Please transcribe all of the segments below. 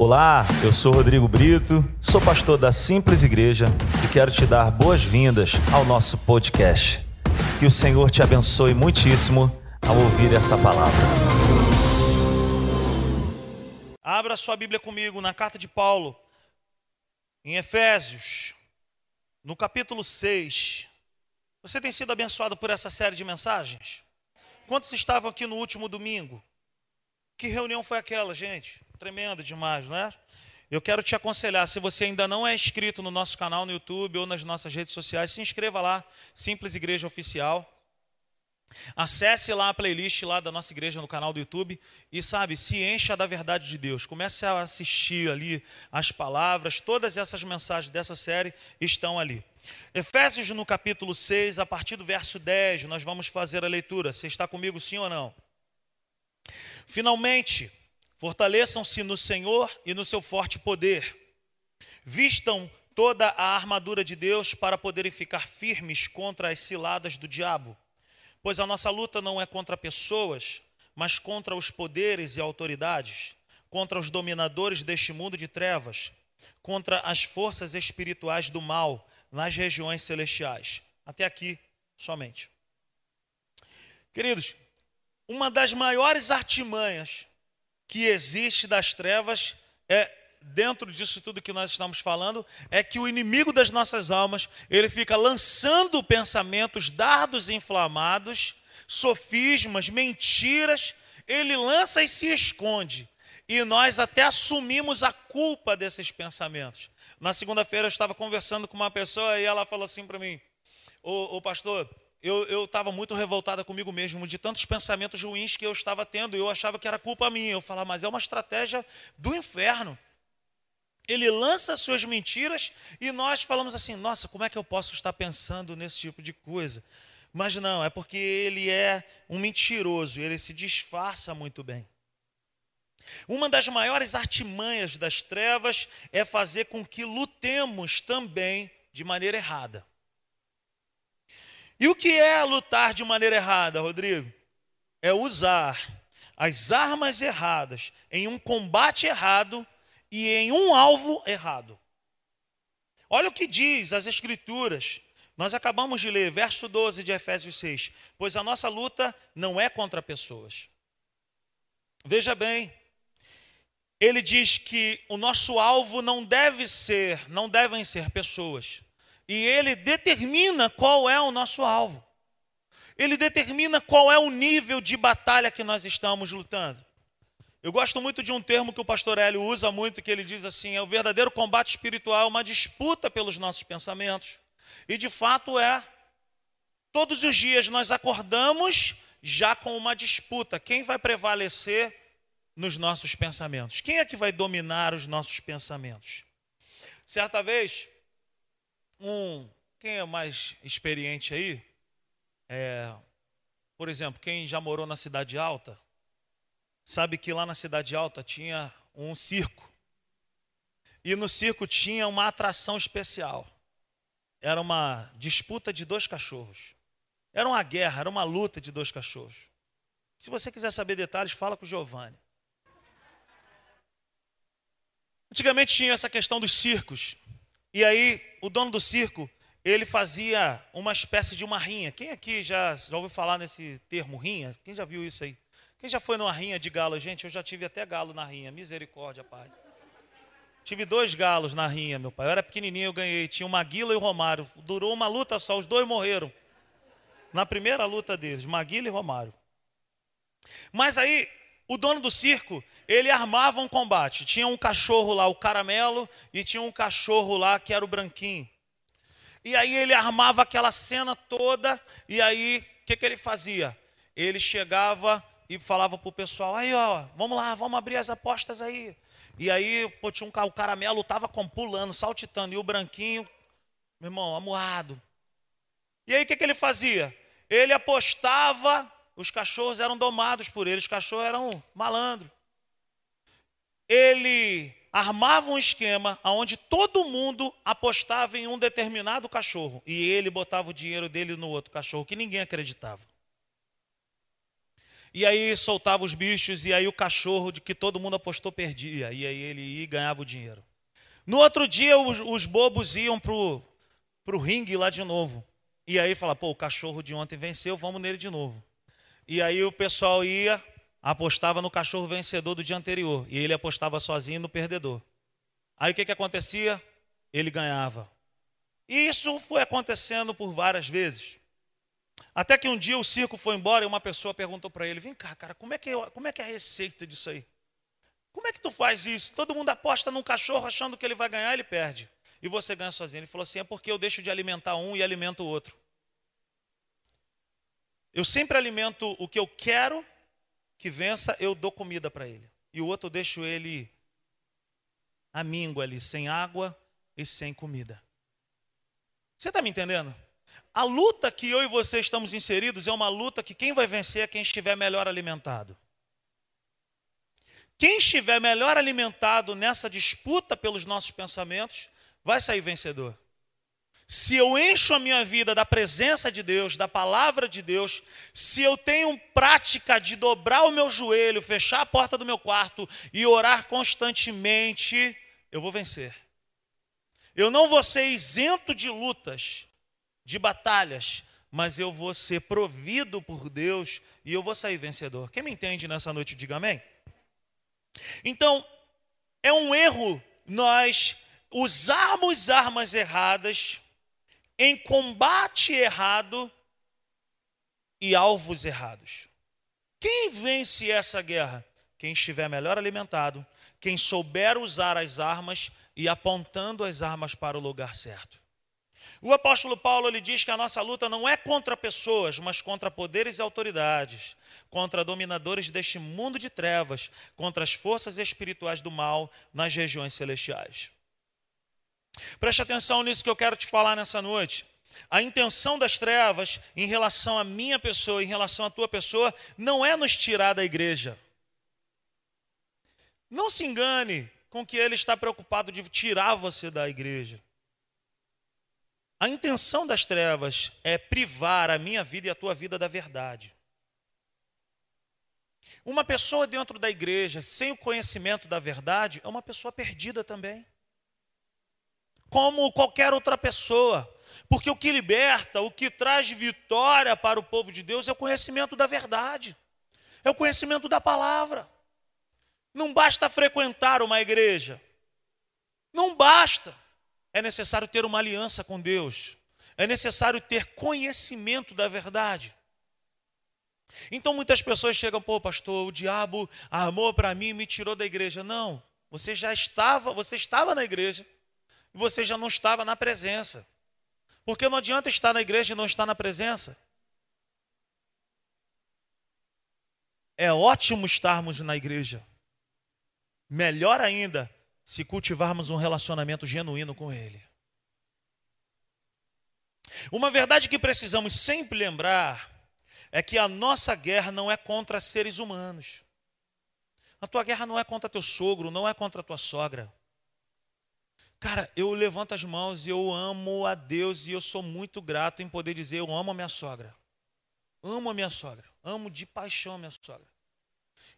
Olá, eu sou Rodrigo Brito, sou pastor da Simples Igreja e quero te dar boas-vindas ao nosso podcast. Que o Senhor te abençoe muitíssimo ao ouvir essa palavra. Abra sua Bíblia comigo na carta de Paulo, em Efésios, no capítulo 6. Você tem sido abençoado por essa série de mensagens? Quantos estavam aqui no último domingo? Que reunião foi aquela, gente? Tremendo demais, não é? Eu quero te aconselhar, se você ainda não é inscrito no nosso canal no YouTube ou nas nossas redes sociais, se inscreva lá, Simples Igreja Oficial. Acesse lá a playlist lá da nossa igreja no canal do YouTube e sabe, se encha da verdade de Deus. Comece a assistir ali as palavras, todas essas mensagens dessa série estão ali. Efésios no capítulo 6, a partir do verso 10, nós vamos fazer a leitura. Você está comigo sim ou não? Finalmente, Fortaleçam-se no Senhor e no seu forte poder. Vistam toda a armadura de Deus para poderem ficar firmes contra as ciladas do diabo. Pois a nossa luta não é contra pessoas, mas contra os poderes e autoridades, contra os dominadores deste mundo de trevas, contra as forças espirituais do mal nas regiões celestiais. Até aqui somente. Queridos, uma das maiores artimanhas que existe das trevas é dentro disso tudo que nós estamos falando é que o inimigo das nossas almas, ele fica lançando pensamentos, dardos inflamados, sofismas, mentiras, ele lança e se esconde. E nós até assumimos a culpa desses pensamentos. Na segunda-feira eu estava conversando com uma pessoa e ela falou assim para mim: Ô, pastor, eu estava muito revoltada comigo mesmo, de tantos pensamentos ruins que eu estava tendo, eu achava que era culpa minha. Eu falava, mas é uma estratégia do inferno. Ele lança suas mentiras e nós falamos assim: nossa, como é que eu posso estar pensando nesse tipo de coisa? Mas não, é porque ele é um mentiroso, ele se disfarça muito bem. Uma das maiores artimanhas das trevas é fazer com que lutemos também de maneira errada. E o que é lutar de maneira errada, Rodrigo? É usar as armas erradas em um combate errado e em um alvo errado. Olha o que diz as Escrituras. Nós acabamos de ler, verso 12 de Efésios 6. Pois a nossa luta não é contra pessoas. Veja bem, ele diz que o nosso alvo não deve ser, não devem ser pessoas. E ele determina qual é o nosso alvo. Ele determina qual é o nível de batalha que nós estamos lutando. Eu gosto muito de um termo que o pastor Hélio usa muito, que ele diz assim: é o verdadeiro combate espiritual, é uma disputa pelos nossos pensamentos. E de fato é. Todos os dias nós acordamos já com uma disputa. Quem vai prevalecer nos nossos pensamentos? Quem é que vai dominar os nossos pensamentos? Certa vez, um. Quem é mais experiente aí? É, por exemplo, quem já morou na Cidade Alta, sabe que lá na Cidade Alta tinha um circo. E no circo tinha uma atração especial. Era uma disputa de dois cachorros. Era uma guerra, era uma luta de dois cachorros. Se você quiser saber detalhes, fala com o Giovanni. Antigamente tinha essa questão dos circos. E aí, o dono do circo, ele fazia uma espécie de uma rinha. Quem aqui já, já ouviu falar nesse termo rinha? Quem já viu isso aí? Quem já foi numa rinha de galo? Gente, eu já tive até galo na rinha. Misericórdia, pai. Tive dois galos na rinha, meu pai. Eu era pequenininho, eu ganhei. Tinha o Maguila e o Romário. Durou uma luta só, os dois morreram. Na primeira luta deles, Maguila e Romário. Mas aí, o dono do circo, ele armava um combate. Tinha um cachorro lá, o caramelo, e tinha um cachorro lá que era o branquinho. E aí ele armava aquela cena toda, e aí o que, que ele fazia? Ele chegava e falava para o pessoal: aí ó, vamos lá, vamos abrir as apostas aí. E aí pô, tinha um, o caramelo estava pulando, saltitando, e o branquinho, meu irmão, amuado. E aí o que, que ele fazia? Ele apostava os cachorros eram domados por ele, os cachorros eram malandros. Ele armava um esquema onde todo mundo apostava em um determinado cachorro e ele botava o dinheiro dele no outro cachorro, que ninguém acreditava. E aí soltava os bichos, e aí o cachorro de que todo mundo apostou perdia. E aí ele ia e ganhava o dinheiro. No outro dia, os, os bobos iam pro, pro ringue lá de novo. E aí fala, pô, o cachorro de ontem venceu, vamos nele de novo. E aí o pessoal ia, apostava no cachorro vencedor do dia anterior. E ele apostava sozinho no perdedor. Aí o que, que acontecia? Ele ganhava. E isso foi acontecendo por várias vezes. Até que um dia o circo foi embora e uma pessoa perguntou para ele: Vem cá, cara, como é, que é, como é que é a receita disso aí? Como é que tu faz isso? Todo mundo aposta num cachorro achando que ele vai ganhar, ele perde. E você ganha sozinho. Ele falou assim: É porque eu deixo de alimentar um e alimento o outro. Eu sempre alimento o que eu quero que vença, eu dou comida para ele. E o outro eu deixo ele a míngua ali, sem água e sem comida. Você está me entendendo? A luta que eu e você estamos inseridos é uma luta que quem vai vencer é quem estiver melhor alimentado. Quem estiver melhor alimentado nessa disputa pelos nossos pensamentos, vai sair vencedor. Se eu encho a minha vida da presença de Deus, da palavra de Deus, se eu tenho prática de dobrar o meu joelho, fechar a porta do meu quarto e orar constantemente, eu vou vencer. Eu não vou ser isento de lutas, de batalhas, mas eu vou ser provido por Deus e eu vou sair vencedor. Quem me entende nessa noite, diga amém. Então, é um erro nós usarmos armas erradas em combate errado e alvos errados. Quem vence essa guerra? Quem estiver melhor alimentado, quem souber usar as armas e apontando as armas para o lugar certo. O apóstolo Paulo ele diz que a nossa luta não é contra pessoas, mas contra poderes e autoridades, contra dominadores deste mundo de trevas, contra as forças espirituais do mal nas regiões celestiais. Preste atenção nisso que eu quero te falar nessa noite. A intenção das trevas em relação à minha pessoa, em relação à tua pessoa, não é nos tirar da igreja. Não se engane com que ele está preocupado de tirar você da igreja. A intenção das trevas é privar a minha vida e a tua vida da verdade. Uma pessoa dentro da igreja, sem o conhecimento da verdade, é uma pessoa perdida também. Como qualquer outra pessoa. Porque o que liberta, o que traz vitória para o povo de Deus é o conhecimento da verdade, é o conhecimento da palavra. Não basta frequentar uma igreja, não basta é necessário ter uma aliança com Deus, é necessário ter conhecimento da verdade. Então muitas pessoas chegam, pô, pastor, o diabo armou para mim e me tirou da igreja. Não, você já estava, você estava na igreja você já não estava na presença. Porque não adianta estar na igreja e não estar na presença. É ótimo estarmos na igreja. Melhor ainda se cultivarmos um relacionamento genuíno com Ele. Uma verdade que precisamos sempre lembrar é que a nossa guerra não é contra seres humanos. A tua guerra não é contra teu sogro, não é contra tua sogra. Cara, eu levanto as mãos e eu amo a Deus e eu sou muito grato em poder dizer eu amo a minha sogra. Amo a minha sogra, amo de paixão a minha sogra.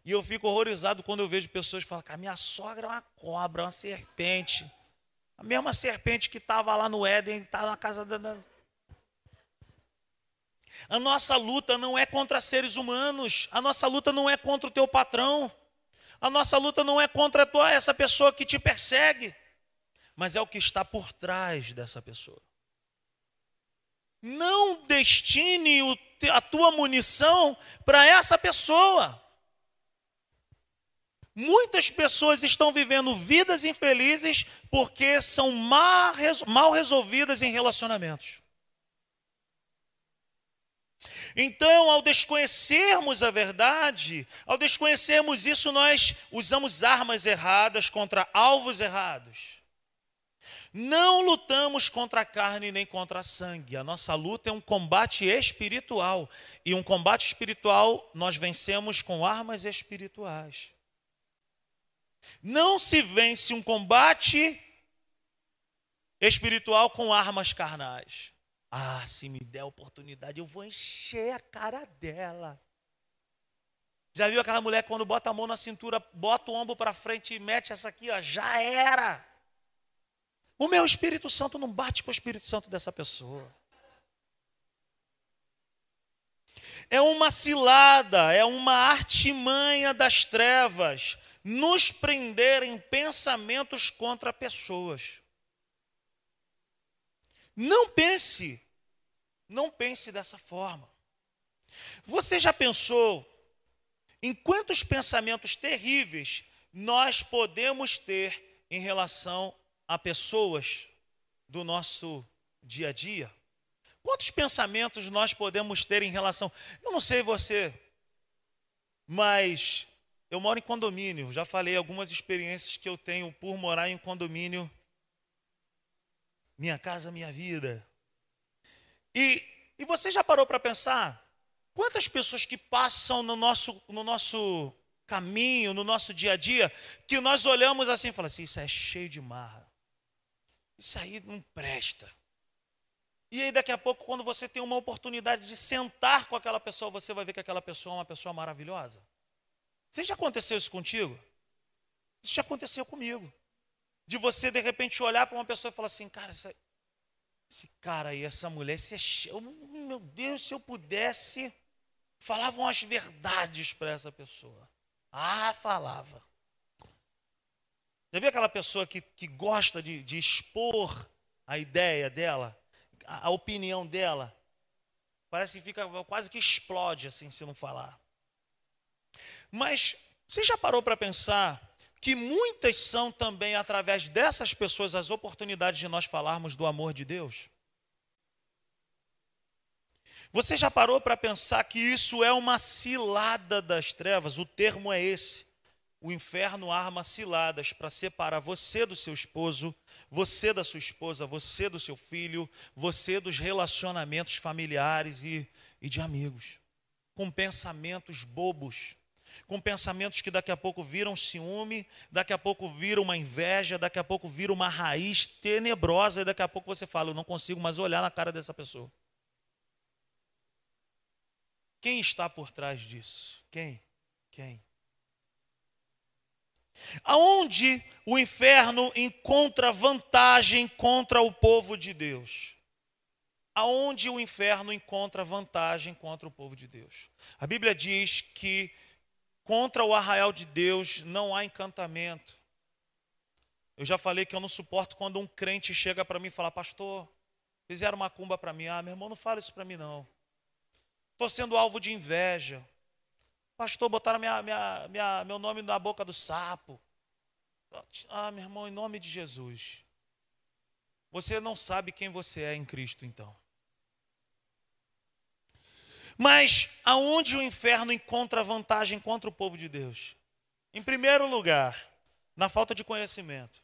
E eu fico horrorizado quando eu vejo pessoas falar que a minha sogra é uma cobra, uma serpente. A mesma serpente que estava lá no Éden, está na casa da. A nossa luta não é contra seres humanos. A nossa luta não é contra o teu patrão. A nossa luta não é contra tua, essa pessoa que te persegue. Mas é o que está por trás dessa pessoa. Não destine a tua munição para essa pessoa. Muitas pessoas estão vivendo vidas infelizes porque são mal resolvidas em relacionamentos. Então, ao desconhecermos a verdade, ao desconhecermos isso, nós usamos armas erradas contra alvos errados. Não lutamos contra a carne nem contra a sangue. A nossa luta é um combate espiritual. E um combate espiritual nós vencemos com armas espirituais. Não se vence um combate espiritual com armas carnais. Ah, se me der oportunidade, eu vou encher a cara dela. Já viu aquela mulher quando bota a mão na cintura, bota o ombro para frente e mete essa aqui, ó, já era. O meu Espírito Santo não bate com o Espírito Santo dessa pessoa. É uma cilada, é uma artimanha das trevas nos prender em pensamentos contra pessoas. Não pense, não pense dessa forma. Você já pensou em quantos pensamentos terríveis nós podemos ter em relação a pessoas do nosso dia a dia? Quantos pensamentos nós podemos ter em relação. Eu não sei você, mas eu moro em condomínio. Já falei algumas experiências que eu tenho por morar em condomínio. Minha casa, minha vida. E, e você já parou para pensar Quantas pessoas que passam no nosso, no nosso caminho, no nosso dia a dia, que nós olhamos assim e falamos assim: isso é cheio de marra, isso aí não presta. E aí, daqui a pouco, quando você tem uma oportunidade de sentar com aquela pessoa, você vai ver que aquela pessoa é uma pessoa maravilhosa. Você já aconteceu isso contigo? Isso já aconteceu comigo. De você, de repente, olhar para uma pessoa e falar assim: cara, esse, esse cara aí, essa mulher, esse é. Meu Deus, se eu pudesse falavam as verdades para essa pessoa. Ah, falava. Já viu aquela pessoa que, que gosta de, de expor a ideia dela, a, a opinião dela? Parece que fica quase que explode assim se não falar. Mas você já parou para pensar que muitas são também através dessas pessoas as oportunidades de nós falarmos do amor de Deus? Você já parou para pensar que isso é uma cilada das trevas? O termo é esse. O inferno arma ciladas para separar você do seu esposo, você da sua esposa, você do seu filho, você dos relacionamentos familiares e, e de amigos. Com pensamentos bobos, com pensamentos que daqui a pouco viram ciúme, daqui a pouco viram uma inveja, daqui a pouco viram uma raiz tenebrosa, e daqui a pouco você fala: Eu não consigo mais olhar na cara dessa pessoa. Quem está por trás disso? Quem? Quem? Aonde o inferno encontra vantagem contra o povo de Deus? Aonde o inferno encontra vantagem contra o povo de Deus? A Bíblia diz que contra o arraial de Deus não há encantamento. Eu já falei que eu não suporto quando um crente chega para mim e fala, pastor, fizeram uma cumba para mim. Ah, meu irmão, não fala isso para mim não. Estou sendo alvo de inveja. Pastor, botaram minha, minha, minha, meu nome na boca do sapo. Ah, meu irmão, em nome de Jesus. Você não sabe quem você é em Cristo, então. Mas aonde o inferno encontra vantagem contra o povo de Deus? Em primeiro lugar, na falta de conhecimento.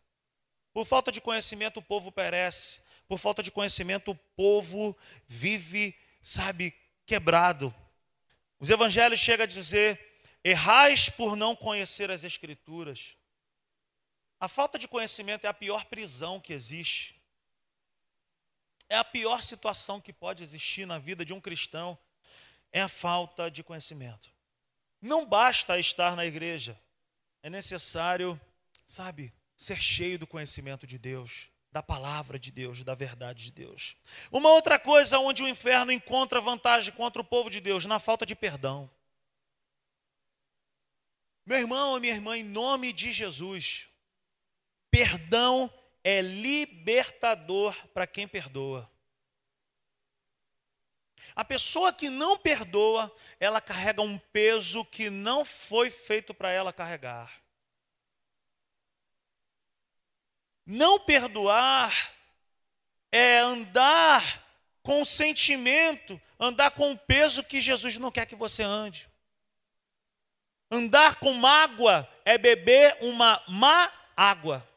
Por falta de conhecimento, o povo perece. Por falta de conhecimento, o povo vive, sabe, quebrado. Os evangelhos chegam a dizer: errais por não conhecer as Escrituras. A falta de conhecimento é a pior prisão que existe. É a pior situação que pode existir na vida de um cristão. É a falta de conhecimento. Não basta estar na igreja, é necessário, sabe, ser cheio do conhecimento de Deus da palavra de Deus, da verdade de Deus. Uma outra coisa onde o inferno encontra vantagem contra o povo de Deus, na falta de perdão. Meu irmão minha irmã, em nome de Jesus, perdão é libertador para quem perdoa. A pessoa que não perdoa, ela carrega um peso que não foi feito para ela carregar. Não perdoar é andar com o sentimento, andar com o peso que Jesus não quer que você ande. Andar com mágoa é beber uma má água.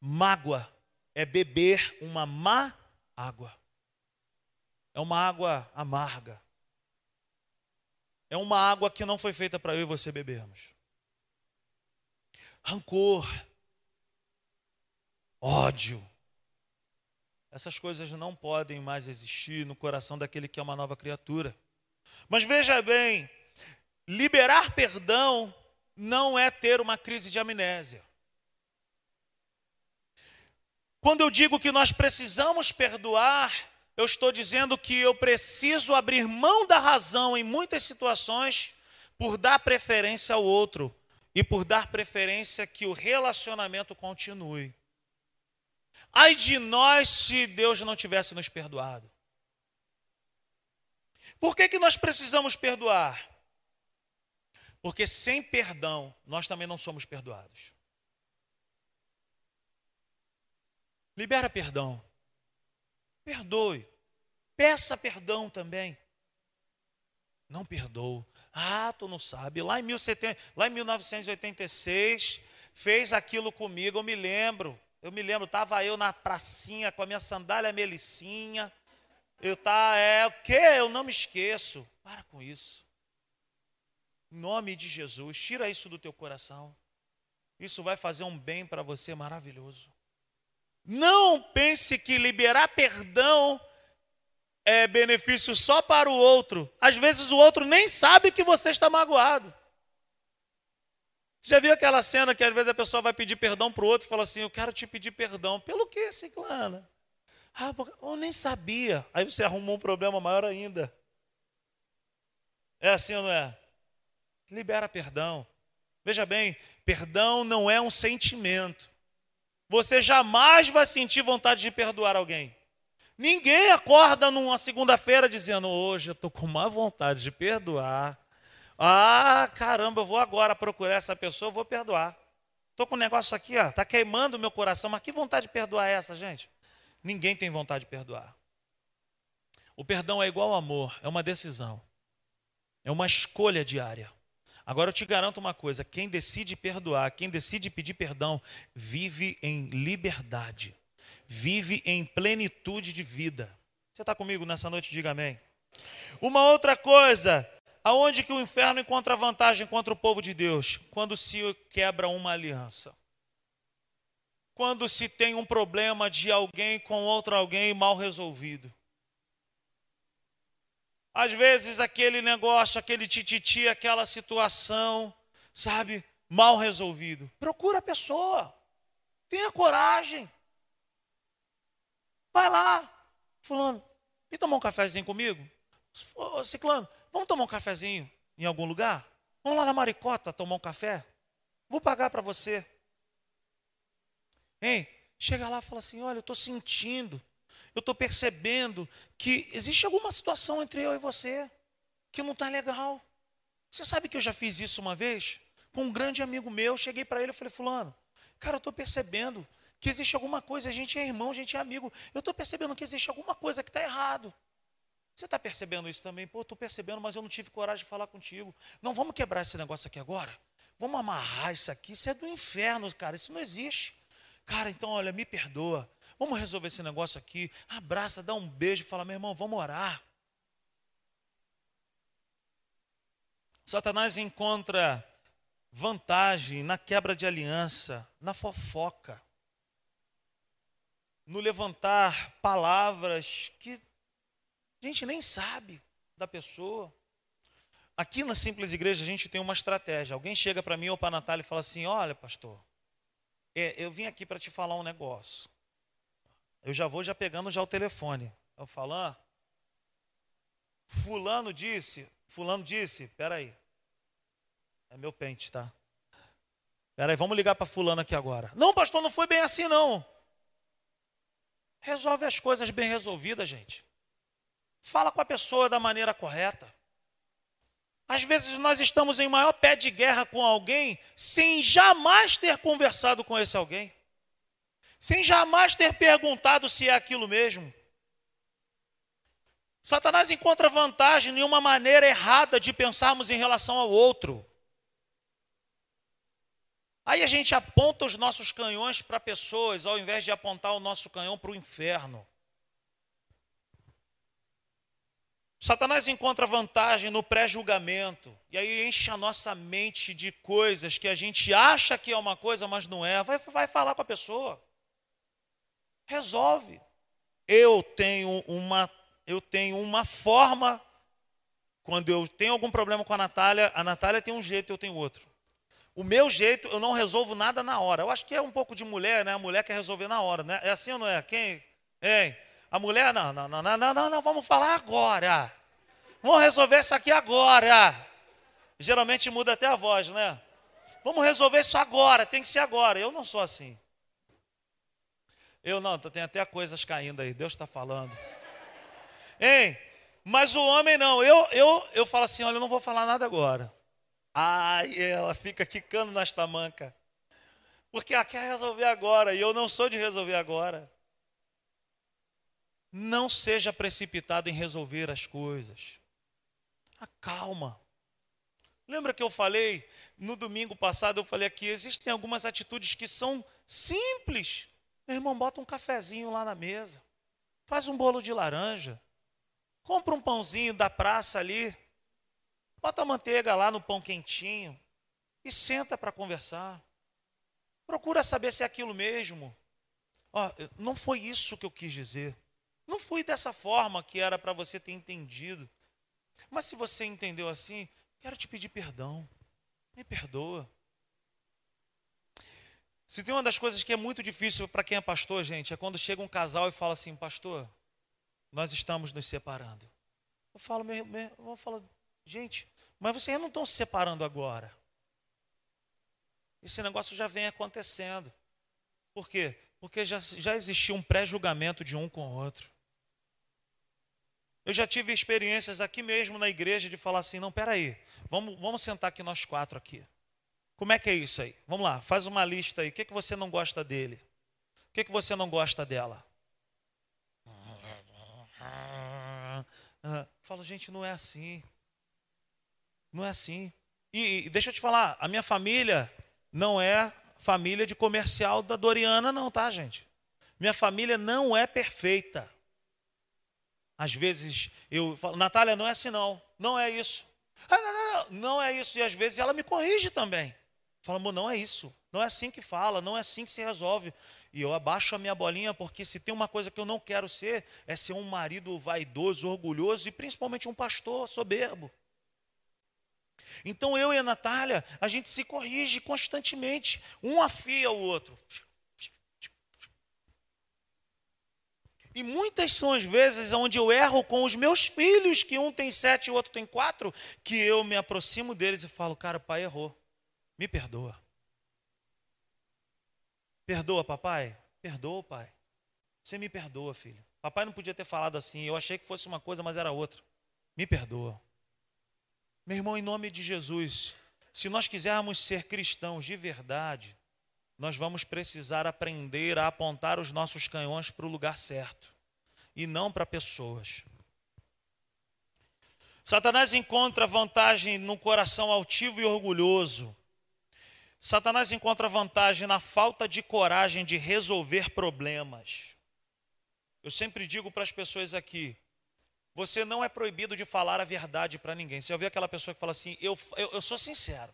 Mágoa é beber uma má água. É uma água amarga. É uma água que não foi feita para eu e você bebermos rancor, ódio. Essas coisas não podem mais existir no coração daquele que é uma nova criatura. Mas veja bem, liberar perdão não é ter uma crise de amnésia. Quando eu digo que nós precisamos perdoar, eu estou dizendo que eu preciso abrir mão da razão em muitas situações por dar preferência ao outro e por dar preferência que o relacionamento continue. Ai de nós se Deus não tivesse nos perdoado. Por que, que nós precisamos perdoar? Porque sem perdão, nós também não somos perdoados. Libera perdão. Perdoe. Peça perdão também. Não perdoou. Ah, tu não sabe. Lá em, 17, lá em 1986, fez aquilo comigo, eu me lembro. Eu me lembro, estava eu na pracinha com a minha sandália melicinha. Eu tá, é o quê? Eu não me esqueço. Para com isso. Em nome de Jesus, tira isso do teu coração. Isso vai fazer um bem para você maravilhoso. Não pense que liberar perdão é benefício só para o outro. Às vezes o outro nem sabe que você está magoado. Você já viu aquela cena que às vezes a pessoa vai pedir perdão para o outro e fala assim: Eu quero te pedir perdão. Pelo que, Ciclana? Ah, eu nem sabia. Aí você arrumou um problema maior ainda. É assim ou não é? Libera perdão. Veja bem, perdão não é um sentimento. Você jamais vai sentir vontade de perdoar alguém. Ninguém acorda numa segunda-feira dizendo: Hoje eu estou com má vontade de perdoar. Ah, caramba, eu vou agora procurar essa pessoa, vou perdoar. Estou com um negócio aqui, ó, está queimando meu coração, mas que vontade de perdoar é essa, gente? Ninguém tem vontade de perdoar. O perdão é igual ao amor, é uma decisão, é uma escolha diária. Agora eu te garanto uma coisa: quem decide perdoar, quem decide pedir perdão, vive em liberdade, vive em plenitude de vida. Você está comigo nessa noite? Diga amém. Uma outra coisa, aonde que o inferno encontra vantagem contra o povo de Deus? Quando se quebra uma aliança. Quando se tem um problema de alguém com outro alguém mal resolvido. Às vezes aquele negócio, aquele tititi, aquela situação, sabe, mal resolvido. Procura a pessoa. Tenha coragem. Vai lá. Fulano, vem tomar um cafezinho comigo? Ciclano, vamos tomar um cafezinho em algum lugar? Vamos lá na Maricota tomar um café? Vou pagar para você. Hein? Chega lá e fala assim: olha, eu estou sentindo eu estou percebendo que existe alguma situação entre eu e você que não está legal. Você sabe que eu já fiz isso uma vez? Com um grande amigo meu, cheguei para ele e falei, fulano, cara, eu estou percebendo que existe alguma coisa, a gente é irmão, a gente é amigo. Eu estou percebendo que existe alguma coisa que está errado. Você está percebendo isso também? Pô, estou percebendo, mas eu não tive coragem de falar contigo. Não, vamos quebrar esse negócio aqui agora? Vamos amarrar isso aqui? Isso é do inferno, cara. Isso não existe. Cara, então, olha, me perdoa. Vamos resolver esse negócio aqui. Abraça, dá um beijo, fala, meu irmão, vamos orar. Satanás encontra vantagem na quebra de aliança, na fofoca, no levantar palavras que a gente nem sabe da pessoa. Aqui na Simples Igreja a gente tem uma estratégia. Alguém chega para mim ou para a Natália e fala assim: Olha, pastor, é, eu vim aqui para te falar um negócio eu já vou já pegando já o telefone. Eu falo, ah, fulano disse, fulano disse, peraí. É meu pente, tá? Peraí, vamos ligar para fulano aqui agora. Não, pastor, não foi bem assim não. Resolve as coisas bem resolvidas, gente. Fala com a pessoa da maneira correta. Às vezes nós estamos em maior pé de guerra com alguém sem jamais ter conversado com esse alguém sem jamais ter perguntado se é aquilo mesmo. Satanás encontra vantagem em uma maneira errada de pensarmos em relação ao outro. Aí a gente aponta os nossos canhões para pessoas, ao invés de apontar o nosso canhão para o inferno. Satanás encontra vantagem no pré-julgamento, e aí enche a nossa mente de coisas que a gente acha que é uma coisa, mas não é. Vai, vai falar com a pessoa. Resolve. Eu tenho uma, eu tenho uma forma Quando eu tenho algum problema com a Natália, a Natália tem um jeito, eu tenho outro. O meu jeito, eu não resolvo nada na hora. Eu acho que é um pouco de mulher, né? A mulher quer resolver na hora, né? É assim ou não é? Quem? Hein? A mulher, não, não, não, não, não, não, não, vamos falar agora. Vamos resolver isso aqui agora. Geralmente muda até a voz, né? Vamos resolver isso agora, tem que ser agora. Eu não sou assim. Eu não, tem até coisas caindo aí, Deus está falando. Hein? Mas o homem não, eu, eu, eu falo assim: olha, eu não vou falar nada agora. Ai, ela fica quicando nas tamancas. Porque ela quer resolver agora, e eu não sou de resolver agora. Não seja precipitado em resolver as coisas. Acalma. Lembra que eu falei no domingo passado? Eu falei aqui: existem algumas atitudes que são simples, meu irmão, bota um cafezinho lá na mesa. Faz um bolo de laranja. Compra um pãozinho da praça ali. Bota a manteiga lá no pão quentinho. E senta para conversar. Procura saber se é aquilo mesmo. Ó, não foi isso que eu quis dizer. Não foi dessa forma que era para você ter entendido. Mas se você entendeu assim, quero te pedir perdão. Me perdoa. Se tem uma das coisas que é muito difícil para quem é pastor, gente, é quando chega um casal e fala assim, pastor, nós estamos nos separando. Eu falo, meu, meu, eu falo, gente, mas vocês não estão se separando agora. Esse negócio já vem acontecendo. Por quê? Porque já, já existia um pré-julgamento de um com o outro. Eu já tive experiências aqui mesmo na igreja de falar assim, não, peraí, vamos, vamos sentar aqui nós quatro aqui. Como é que é isso aí? Vamos lá, faz uma lista aí. O que, é que você não gosta dele? O que, é que você não gosta dela? Falo, gente, não é assim. Não é assim. E, e deixa eu te falar, a minha família não é família de comercial da Doriana, não, tá, gente? Minha família não é perfeita. Às vezes eu falo, Natália, não é assim não, não é isso. Ah, não, não, não, não é isso. E às vezes ela me corrige também. Fala, amor, não é isso. Não é assim que fala, não é assim que se resolve. E eu abaixo a minha bolinha, porque se tem uma coisa que eu não quero ser, é ser um marido vaidoso, orgulhoso e principalmente um pastor soberbo. Então eu e a Natália, a gente se corrige constantemente, um afia o outro. E muitas são as vezes onde eu erro com os meus filhos, que um tem sete e o outro tem quatro, que eu me aproximo deles e falo, cara, pai errou. Me perdoa. Perdoa, papai? Perdoa, pai. Você me perdoa, filho. Papai não podia ter falado assim. Eu achei que fosse uma coisa, mas era outra. Me perdoa. Meu irmão, em nome de Jesus, se nós quisermos ser cristãos de verdade, nós vamos precisar aprender a apontar os nossos canhões para o lugar certo e não para pessoas. Satanás encontra vantagem no coração altivo e orgulhoso Satanás encontra vantagem na falta de coragem de resolver problemas. Eu sempre digo para as pessoas aqui: você não é proibido de falar a verdade para ninguém. Você já ouviu aquela pessoa que fala assim: eu, eu, eu sou sincero,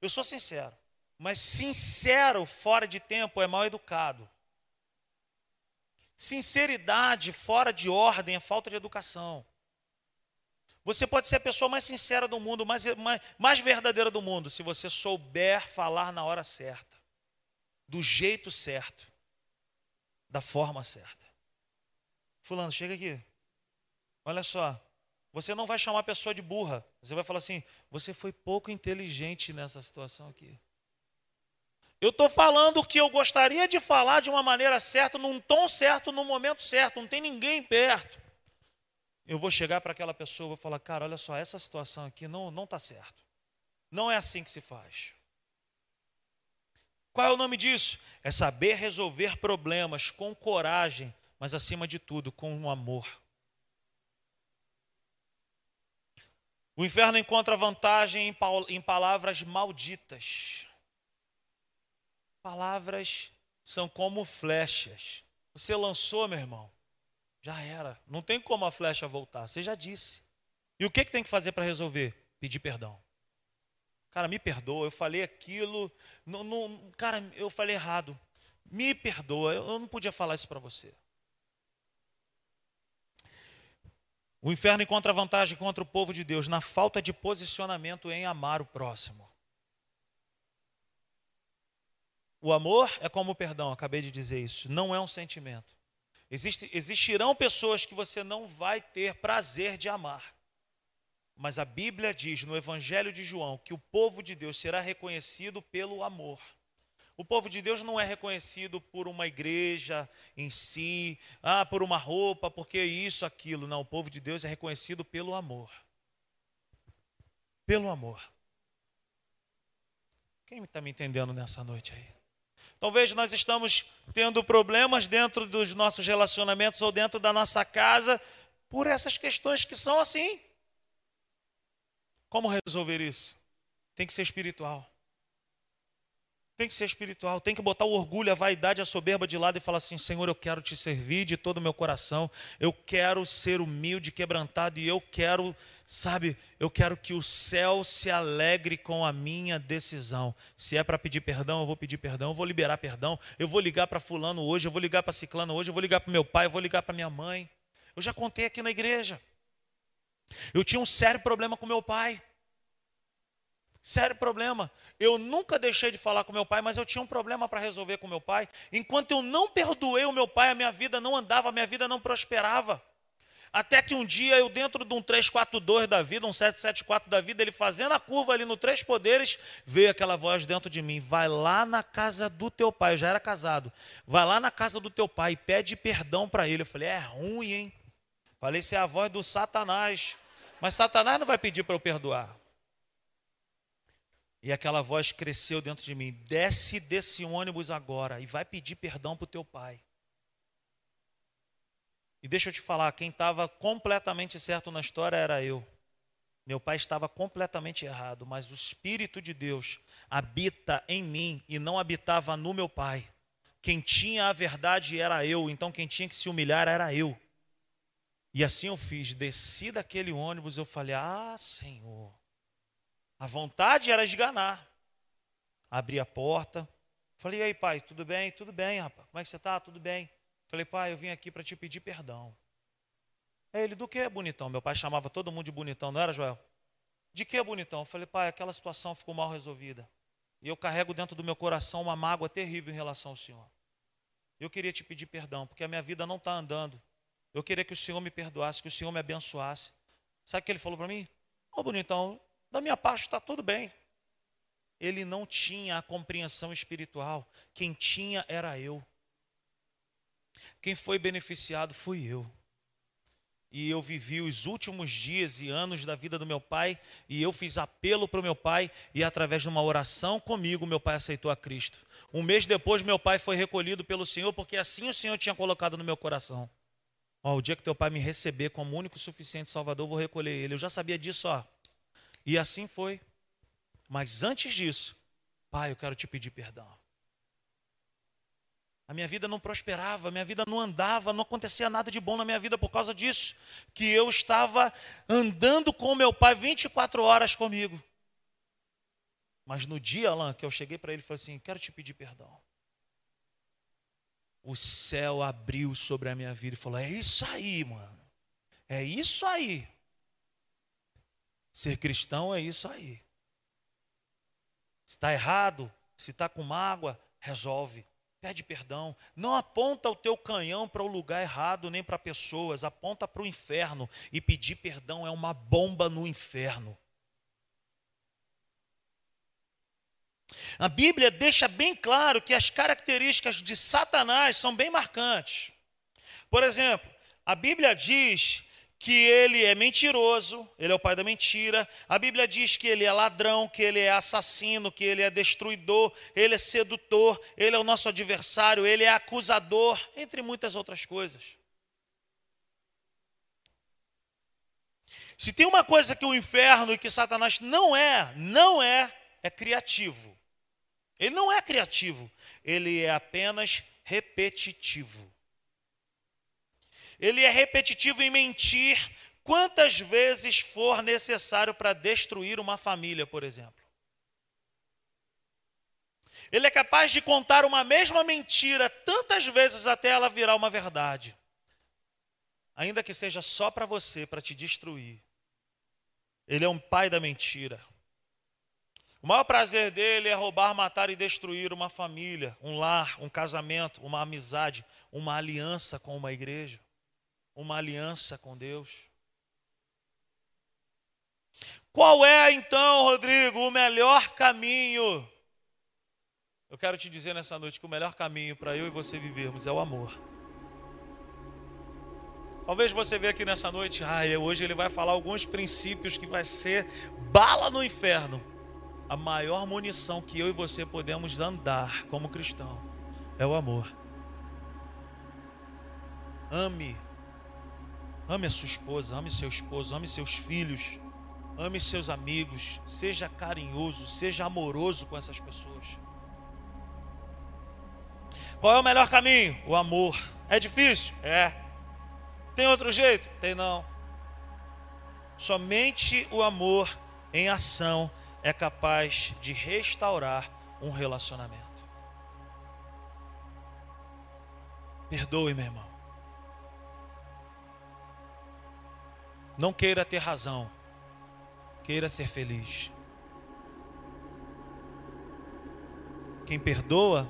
eu sou sincero, mas sincero fora de tempo é mal educado. Sinceridade fora de ordem é falta de educação. Você pode ser a pessoa mais sincera do mundo, mais, mais, mais verdadeira do mundo, se você souber falar na hora certa, do jeito certo, da forma certa. Fulano, chega aqui. Olha só. Você não vai chamar a pessoa de burra. Você vai falar assim: você foi pouco inteligente nessa situação aqui. Eu estou falando o que eu gostaria de falar de uma maneira certa, num tom certo, no momento certo. Não tem ninguém perto eu vou chegar para aquela pessoa e vou falar, cara, olha só, essa situação aqui não não está certo. Não é assim que se faz. Qual é o nome disso? É saber resolver problemas com coragem, mas acima de tudo com um amor. O inferno encontra vantagem em palavras malditas. Palavras são como flechas. Você lançou, meu irmão, já era. Não tem como a flecha voltar. Você já disse. E o que, que tem que fazer para resolver? Pedir perdão. Cara, me perdoa, eu falei aquilo. Não, não, cara, eu falei errado. Me perdoa, eu não podia falar isso para você. O inferno encontra vantagem contra o povo de Deus na falta de posicionamento em amar o próximo. O amor é como o perdão, acabei de dizer isso, não é um sentimento. Existe, existirão pessoas que você não vai ter prazer de amar. Mas a Bíblia diz no Evangelho de João que o povo de Deus será reconhecido pelo amor. O povo de Deus não é reconhecido por uma igreja em si, ah, por uma roupa, porque isso, aquilo. Não, o povo de Deus é reconhecido pelo amor. Pelo amor. Quem está me entendendo nessa noite aí? Talvez nós estamos tendo problemas dentro dos nossos relacionamentos ou dentro da nossa casa por essas questões que são assim. Como resolver isso? Tem que ser espiritual. Tem que ser espiritual, tem que botar o orgulho, a vaidade, a soberba de lado e falar assim: Senhor, eu quero te servir de todo o meu coração, eu quero ser humilde, quebrantado e eu quero, sabe, eu quero que o céu se alegre com a minha decisão. Se é para pedir perdão, eu vou pedir perdão, eu vou liberar perdão, eu vou ligar para Fulano hoje, eu vou ligar para Ciclano hoje, eu vou ligar para meu pai, eu vou ligar para minha mãe. Eu já contei aqui na igreja. Eu tinha um sério problema com meu pai. Sério problema. Eu nunca deixei de falar com meu pai, mas eu tinha um problema para resolver com meu pai. Enquanto eu não perdoei o meu pai, a minha vida não andava, a minha vida não prosperava. Até que um dia eu, dentro de um 342 da vida, um 774 da vida, ele fazendo a curva ali no Três Poderes, veio aquela voz dentro de mim: vai lá na casa do teu pai. Eu já era casado. Vai lá na casa do teu pai e pede perdão para ele. Eu falei: é ruim, hein? Falei: isso é a voz do Satanás. Mas Satanás não vai pedir para eu perdoar. E aquela voz cresceu dentro de mim: desce desse ônibus agora e vai pedir perdão para o teu pai. E deixa eu te falar: quem estava completamente certo na história era eu. Meu pai estava completamente errado, mas o Espírito de Deus habita em mim e não habitava no meu pai. Quem tinha a verdade era eu, então quem tinha que se humilhar era eu. E assim eu fiz, desci daquele ônibus, eu falei: Ah, Senhor, a vontade era esganar. Abri a porta. Falei, e aí, pai, tudo bem? Tudo bem, rapaz. Como é que você está? Tudo bem. Falei, pai, eu vim aqui para te pedir perdão. É ele, do que, bonitão? Meu pai chamava todo mundo de bonitão, não era, Joel? De que, bonitão? Eu falei, pai, aquela situação ficou mal resolvida. E eu carrego dentro do meu coração uma mágoa terrível em relação ao Senhor. Eu queria te pedir perdão, porque a minha vida não está andando. Eu queria que o Senhor me perdoasse, que o Senhor me abençoasse. Sabe o que ele falou para mim? Ô, oh, bonitão, da minha parte está tudo bem. Ele não tinha a compreensão espiritual. Quem tinha era eu. Quem foi beneficiado fui eu. E eu vivi os últimos dias e anos da vida do meu pai, e eu fiz apelo para o meu pai, e através de uma oração comigo, meu pai aceitou a Cristo. Um mês depois, meu pai foi recolhido pelo Senhor, porque assim o Senhor tinha colocado no meu coração. Ó, o dia que teu pai me receber como único suficiente Salvador, eu vou recolher ele. Eu já sabia disso, ó. E assim foi. Mas antes disso, pai, eu quero te pedir perdão. A minha vida não prosperava, a minha vida não andava, não acontecia nada de bom na minha vida por causa disso. Que eu estava andando com meu pai 24 horas comigo. Mas no dia, Alain, que eu cheguei para ele e falei assim: quero te pedir perdão. O céu abriu sobre a minha vida e falou: é isso aí, mano. É isso aí. Ser cristão é isso aí. Se está errado, se está com mágoa, resolve. Pede perdão. Não aponta o teu canhão para o lugar errado, nem para pessoas. Aponta para o inferno. E pedir perdão é uma bomba no inferno. A Bíblia deixa bem claro que as características de Satanás são bem marcantes. Por exemplo, a Bíblia diz que ele é mentiroso, ele é o pai da mentira. A Bíblia diz que ele é ladrão, que ele é assassino, que ele é destruidor, ele é sedutor, ele é o nosso adversário, ele é acusador, entre muitas outras coisas. Se tem uma coisa que o inferno e que Satanás não é, não é, é criativo. Ele não é criativo, ele é apenas repetitivo. Ele é repetitivo em mentir quantas vezes for necessário para destruir uma família, por exemplo. Ele é capaz de contar uma mesma mentira tantas vezes até ela virar uma verdade. ainda que seja só para você, para te destruir. Ele é um pai da mentira. O maior prazer dele é roubar, matar e destruir uma família, um lar, um casamento, uma amizade, uma aliança com uma igreja, uma aliança com Deus. Qual é então, Rodrigo, o melhor caminho? Eu quero te dizer nessa noite que o melhor caminho para eu e você vivermos é o amor. Talvez você veja aqui nessa noite, ah, hoje ele vai falar alguns princípios que vai ser bala no inferno. A maior munição que eu e você podemos andar como cristão é o amor. Ame. Ame a sua esposa, ame seu esposo, ame seus filhos, ame seus amigos, seja carinhoso, seja amoroso com essas pessoas. Qual é o melhor caminho? O amor. É difícil? É. Tem outro jeito? Tem não. Somente o amor em ação é capaz de restaurar um relacionamento. Perdoe, meu irmão. Não queira ter razão. Queira ser feliz. Quem perdoa,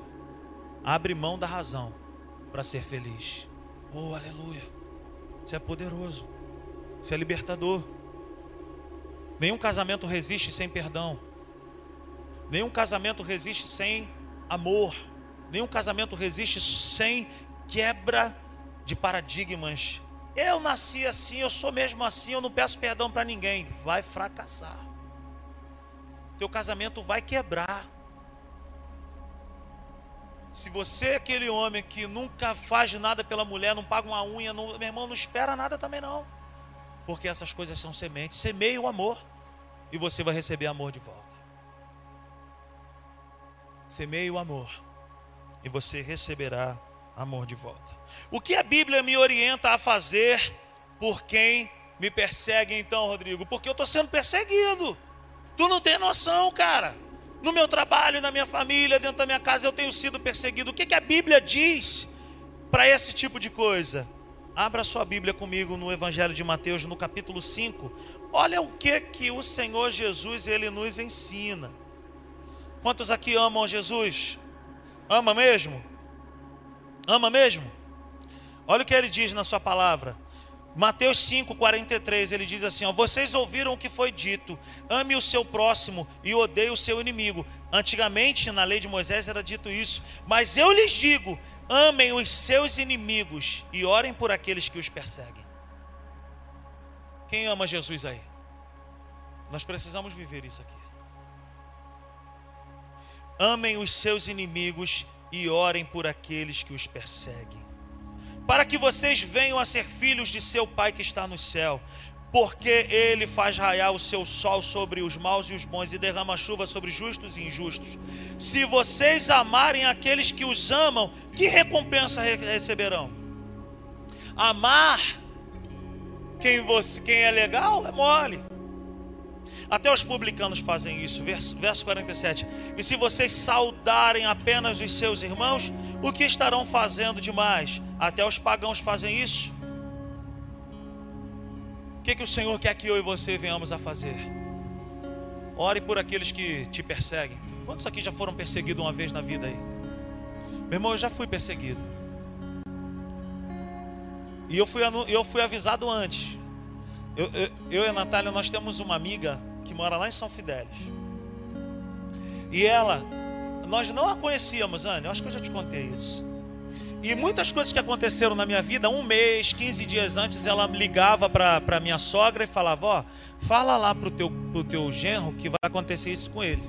abre mão da razão para ser feliz. Oh, aleluia. Você é poderoso. Você é libertador. Nenhum casamento resiste sem perdão. Nenhum casamento resiste sem amor. Nenhum casamento resiste sem quebra de paradigmas. Eu nasci assim, eu sou mesmo assim, eu não peço perdão para ninguém. Vai fracassar. Teu casamento vai quebrar. Se você é aquele homem que nunca faz nada pela mulher, não paga uma unha, não, meu irmão, não espera nada também não. Porque essas coisas são sementes. Semeie o amor e você vai receber amor de volta. Semeie o amor e você receberá amor de volta. O que a Bíblia me orienta a fazer por quem me persegue então, Rodrigo? Porque eu estou sendo perseguido. Tu não tem noção, cara. No meu trabalho, na minha família, dentro da minha casa, eu tenho sido perseguido. O que, que a Bíblia diz para esse tipo de coisa? Abra sua Bíblia comigo no Evangelho de Mateus, no capítulo 5. Olha o que que o Senhor Jesus ele nos ensina. Quantos aqui amam Jesus? Ama mesmo? Ama mesmo? Olha o que ele diz na sua palavra. Mateus 5,43, ele diz assim: ó, Vocês ouviram o que foi dito, ame o seu próximo e odeie o seu inimigo. Antigamente, na lei de Moisés, era dito isso, mas eu lhes digo: amem os seus inimigos e orem por aqueles que os perseguem. Quem ama Jesus aí? Nós precisamos viver isso aqui. Amem os seus inimigos e orem por aqueles que os perseguem para que vocês venham a ser filhos de seu Pai que está no céu. Porque ele faz raiar o seu sol sobre os maus e os bons e derrama chuva sobre justos e injustos. Se vocês amarem aqueles que os amam, que recompensa receberão? Amar quem, você, quem é legal é mole. Até os publicanos fazem isso. Verso, verso 47. E se vocês saudarem apenas os seus irmãos, o que estarão fazendo demais? Até os pagãos fazem isso. O que, que o Senhor quer que eu e você venhamos a fazer? Ore por aqueles que te perseguem. Quantos aqui já foram perseguidos uma vez na vida aí? Meu irmão, eu já fui perseguido. E eu fui, eu fui avisado antes. Eu, eu, eu e a Natália, nós temos uma amiga que mora lá em São Fidélis. E ela, nós não a conhecíamos, eu acho que eu já te contei isso. E muitas coisas que aconteceram na minha vida, um mês, 15 dias antes, ela ligava para minha sogra e falava: Ó, fala lá pro teu, pro teu genro que vai acontecer isso com ele.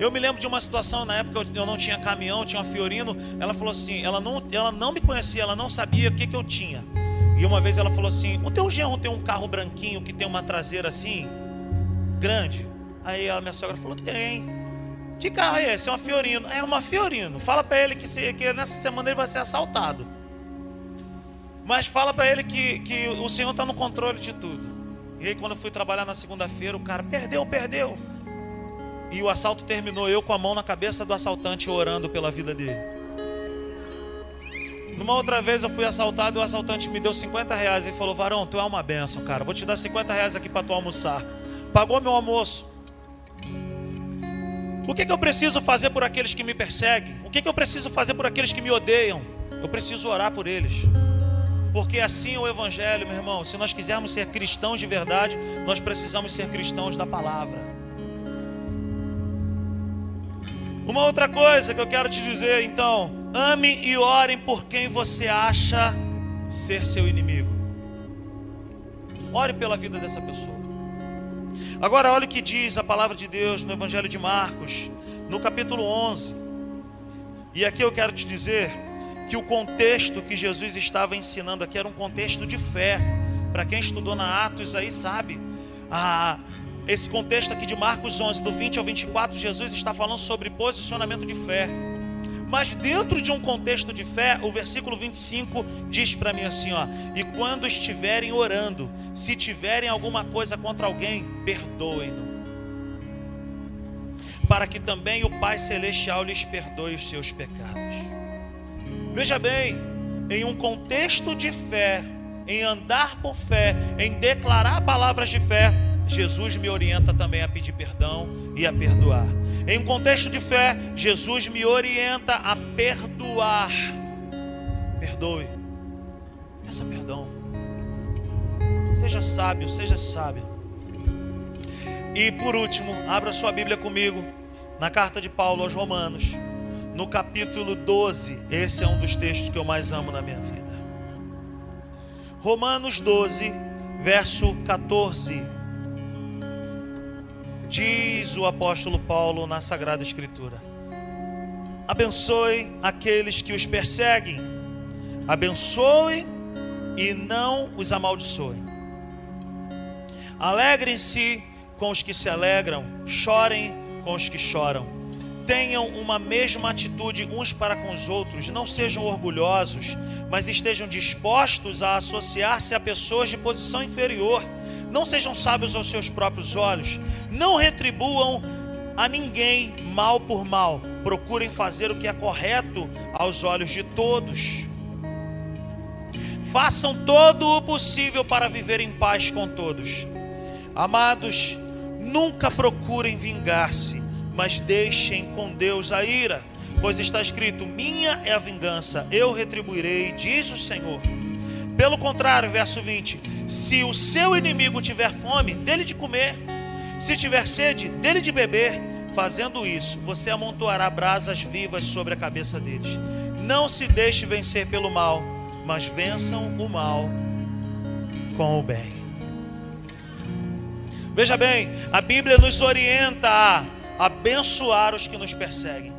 Eu me lembro de uma situação, na época eu não tinha caminhão, tinha uma Fiorino. Ela falou assim: ela não, ela não me conhecia, ela não sabia o que, que eu tinha. E uma vez ela falou assim: O teu genro tem um carro branquinho que tem uma traseira assim? Grande? Aí a minha sogra falou: tem. Que carro é esse? É uma Fiorino. É uma Fiorino. Fala para ele que, se, que nessa semana ele vai ser assaltado. Mas fala para ele que, que o Senhor está no controle de tudo. E aí, quando eu fui trabalhar na segunda-feira, o cara perdeu, perdeu. E o assalto terminou eu com a mão na cabeça do assaltante orando pela vida dele. Numa outra vez eu fui assaltado e o assaltante me deu 50 reais e falou: Varão, tu é uma benção, cara. Vou te dar 50 reais aqui para tu almoçar. Pagou meu almoço. O que, que eu preciso fazer por aqueles que me perseguem? O que, que eu preciso fazer por aqueles que me odeiam? Eu preciso orar por eles. Porque assim é o Evangelho, meu irmão. Se nós quisermos ser cristãos de verdade, nós precisamos ser cristãos da palavra. Uma outra coisa que eu quero te dizer, então, ame e orem por quem você acha ser seu inimigo. Ore pela vida dessa pessoa. Agora, olha o que diz a palavra de Deus no Evangelho de Marcos, no capítulo 11. E aqui eu quero te dizer que o contexto que Jesus estava ensinando aqui era um contexto de fé. Para quem estudou na Atos aí sabe. Ah, esse contexto aqui de Marcos 11, do 20 ao 24, Jesus está falando sobre posicionamento de fé. Mas dentro de um contexto de fé, o versículo 25 diz para mim assim, ó: "E quando estiverem orando, se tiverem alguma coisa contra alguém, perdoem-no, para que também o Pai celestial lhes perdoe os seus pecados." Veja bem, em um contexto de fé, em andar por fé, em declarar palavras de fé, Jesus me orienta também a pedir perdão e a perdoar. Em um contexto de fé, Jesus me orienta a perdoar. Perdoe. Peça perdão. Seja sábio, seja sábio. E por último, abra sua Bíblia comigo na carta de Paulo aos Romanos no capítulo 12. Esse é um dos textos que eu mais amo na minha vida. Romanos 12, verso 14. Diz o apóstolo Paulo na Sagrada Escritura: Abençoe aqueles que os perseguem, abençoe e não os amaldiçoe. Alegrem-se com os que se alegram, chorem com os que choram tenham uma mesma atitude uns para com os outros, não sejam orgulhosos, mas estejam dispostos a associar-se a pessoas de posição inferior. Não sejam sábios aos seus próprios olhos, não retribuam a ninguém mal por mal, procurem fazer o que é correto aos olhos de todos. Façam todo o possível para viver em paz com todos. Amados, nunca procurem vingar-se mas deixem com Deus a ira, pois está escrito: Minha é a vingança, eu retribuirei, diz o Senhor. Pelo contrário, verso 20: Se o seu inimigo tiver fome, dele de comer, se tiver sede, dele de beber, fazendo isso, você amontoará brasas vivas sobre a cabeça deles. Não se deixe vencer pelo mal, mas vençam o mal com o bem. Veja bem, a Bíblia nos orienta a abençoar os que nos perseguem.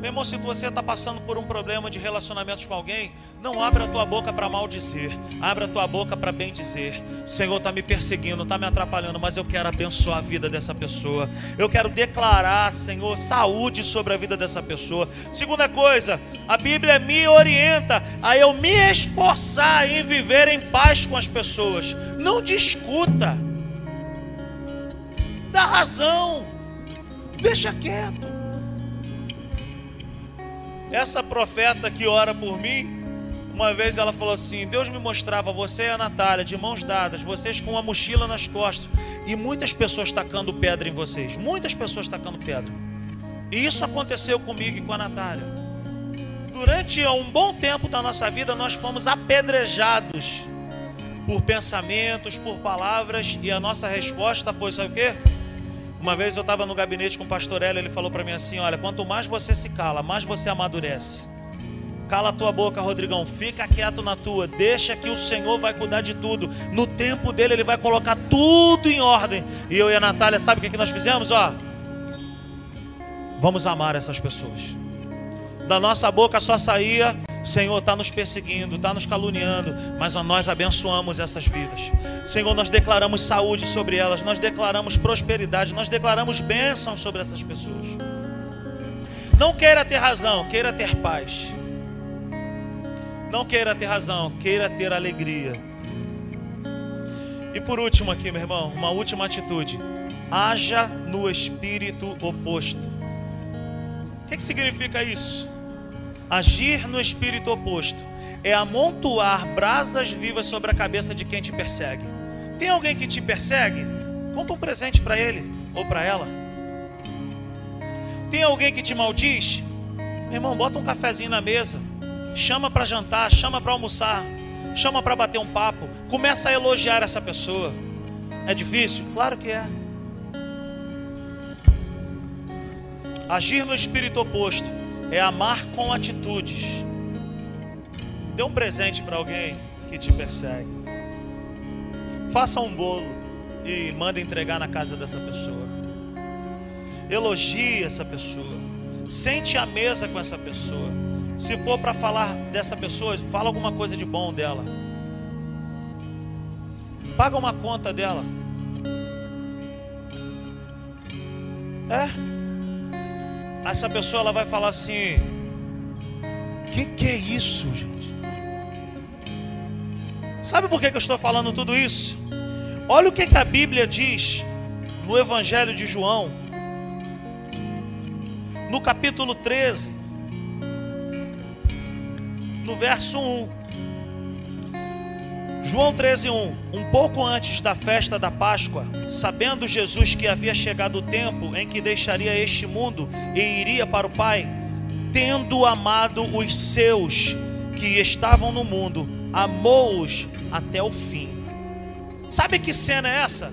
Meu irmão, se você está passando por um problema de relacionamentos com alguém, não abra a tua boca para maldizer, abra a tua boca para bem dizer. O Senhor está me perseguindo, está me atrapalhando, mas eu quero abençoar a vida dessa pessoa. Eu quero declarar, Senhor, saúde sobre a vida dessa pessoa. Segunda coisa, a Bíblia me orienta a eu me esforçar em viver em paz com as pessoas. Não discuta, dá razão. Deixa quieto. Essa profeta que ora por mim, uma vez ela falou assim: Deus me mostrava você e a Natália de mãos dadas, vocês com uma mochila nas costas, e muitas pessoas tacando pedra em vocês. Muitas pessoas tacando pedra. E isso aconteceu comigo e com a Natália. Durante um bom tempo da nossa vida, nós fomos apedrejados por pensamentos, por palavras, e a nossa resposta foi: sabe o quê? Uma vez eu estava no gabinete com o pastor Hélio, ele falou para mim assim: Olha, quanto mais você se cala, mais você amadurece. Cala a tua boca, Rodrigão, fica quieto na tua, deixa que o Senhor vai cuidar de tudo. No tempo dele, ele vai colocar tudo em ordem. E eu e a Natália, sabe o que, nós fizemos? Ó, vamos amar essas pessoas. Da nossa boca só saía Senhor, está nos perseguindo, está nos caluniando, mas nós abençoamos essas vidas. Senhor, nós declaramos saúde sobre elas, nós declaramos prosperidade, nós declaramos bênção sobre essas pessoas. Não queira ter razão, queira ter paz. Não queira ter razão, queira ter alegria. E por último aqui, meu irmão, uma última atitude. Haja no espírito oposto. O que, que significa isso? Agir no espírito oposto é amontoar brasas vivas sobre a cabeça de quem te persegue. Tem alguém que te persegue? Conta um presente para ele ou para ela. Tem alguém que te maldiz? Irmão, bota um cafezinho na mesa, chama para jantar, chama para almoçar, chama para bater um papo, começa a elogiar essa pessoa. É difícil? Claro que é. Agir no espírito oposto é amar com atitudes. Dê um presente para alguém que te persegue. Faça um bolo e manda entregar na casa dessa pessoa. Elogie essa pessoa. Sente à mesa com essa pessoa. Se for para falar dessa pessoa, fala alguma coisa de bom dela. Paga uma conta dela. É? Essa pessoa ela vai falar assim: que que é isso, gente? Sabe por que, que eu estou falando tudo isso? Olha o que, que a Bíblia diz no Evangelho de João, no capítulo 13, no verso 1. João 13:1 Um pouco antes da festa da Páscoa, sabendo Jesus que havia chegado o tempo em que deixaria este mundo e iria para o Pai, tendo amado os seus que estavam no mundo, amou-os até o fim. Sabe que cena é essa?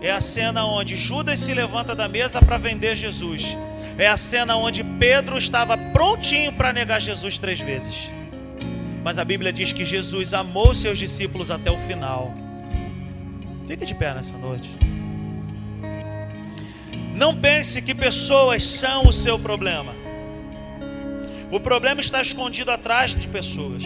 É a cena onde Judas se levanta da mesa para vender Jesus. É a cena onde Pedro estava prontinho para negar Jesus três vezes. Mas a Bíblia diz que Jesus amou seus discípulos até o final. Fique de pé nessa noite. Não pense que pessoas são o seu problema. O problema está escondido atrás de pessoas.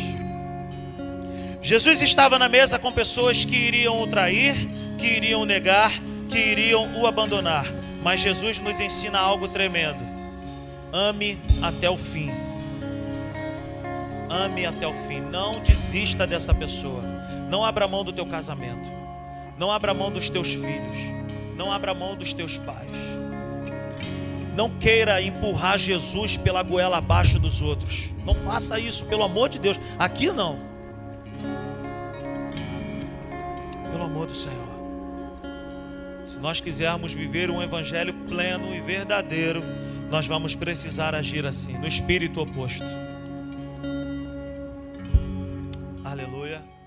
Jesus estava na mesa com pessoas que iriam o trair, que iriam negar, que iriam o abandonar. Mas Jesus nos ensina algo tremendo: ame até o fim. Ame até o fim. Não desista dessa pessoa. Não abra mão do teu casamento. Não abra mão dos teus filhos. Não abra mão dos teus pais. Não queira empurrar Jesus pela goela abaixo dos outros. Não faça isso, pelo amor de Deus. Aqui não. Pelo amor do Senhor. Se nós quisermos viver um evangelho pleno e verdadeiro, nós vamos precisar agir assim, no espírito oposto. Aleluia.